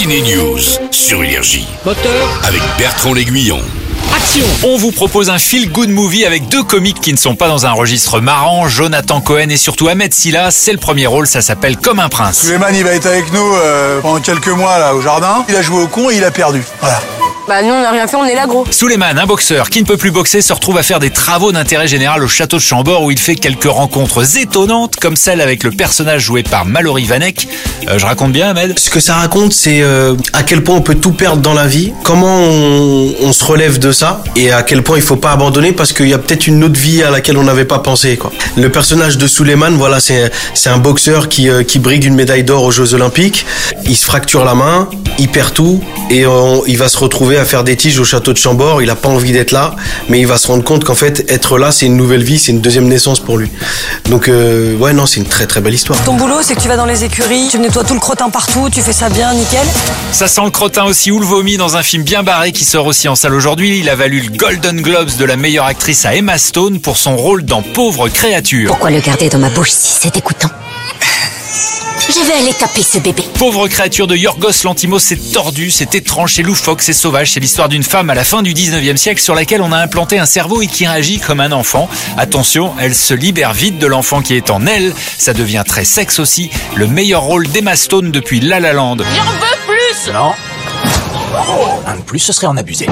Ciné News sur Énergie Moteur, avec Bertrand L'Aiguillon. action On vous propose un feel-good movie avec deux comiques qui ne sont pas dans un registre marrant, Jonathan Cohen et surtout Ahmed Silla. C'est le premier rôle, ça s'appelle Comme un prince. Suleiman, il va être avec nous euh, pendant quelques mois là au jardin. Il a joué au con et il a perdu. Voilà. Bah nous on n'a rien fait, on est là gros. Suleiman, un boxeur qui ne peut plus boxer, se retrouve à faire des travaux d'intérêt général au château de Chambord où il fait quelques rencontres étonnantes comme celle avec le personnage joué par Mallory Vanek. Euh, je raconte bien Ahmed? Ce que ça raconte, c'est euh, à quel point on peut tout perdre dans la vie, comment on, on se relève de ça, et à quel point il faut pas abandonner parce qu'il y a peut-être une autre vie à laquelle on n'avait pas pensé. Quoi. Le personnage de Suleiman, voilà, c'est c'est un boxeur qui, euh, qui brigue une médaille d'or aux Jeux Olympiques. Il se fracture la main, il perd tout, et on- il va se retrouver à faire des tiges au château de Chambord. Il a pas envie d'être là, mais il va se rendre compte qu'en fait, être là, c'est une nouvelle vie, c'est une deuxième naissance pour lui. Donc, euh, ouais, non, c'est une très très belle histoire. Ton boulot, c'est que tu vas dans les écuries, tu nettoies tout le crottin partout, tu fais ça bien, nickel. Ça sent le crottin aussi ou le vomi dans un film bien barré qui sort aussi en salle aujourd'hui. Il a valu le Golden Globes de la meilleure actrice à Emma Stone pour son rôle dans Pauvre créature. Pourquoi le garder dans ma bouche si c'est dégoûtant Je vais aller taper ce bébé. Pauvre créature de Yorgos Lantimos, c'est tordu, c'est étrange, c'est loufoque, c'est sauvage. C'est l'histoire d'une femme à la fin du 19e siècle sur laquelle on a implanté un cerveau et qui réagit comme un enfant. Attention, elle se libère vite de l'enfant qui est en elle. Ça devient très sexe aussi. Le meilleur rôle d'Emma Stone depuis La La Land. Non. Un de plus, ce serait en abuser.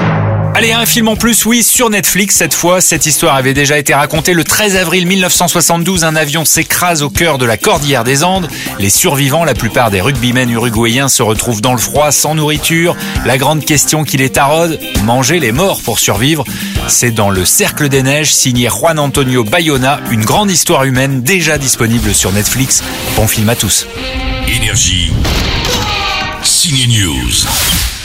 Allez, un film en plus, oui, sur Netflix cette fois. Cette histoire avait déjà été racontée le 13 avril 1972. Un avion s'écrase au cœur de la cordillère des Andes. Les survivants, la plupart des rugbymen uruguayens, se retrouvent dans le froid, sans nourriture. La grande question qui les taraude, manger les morts pour survivre. C'est dans Le Cercle des Neiges, signé Juan Antonio Bayona, une grande histoire humaine déjà disponible sur Netflix. Bon film à tous. Énergie. News.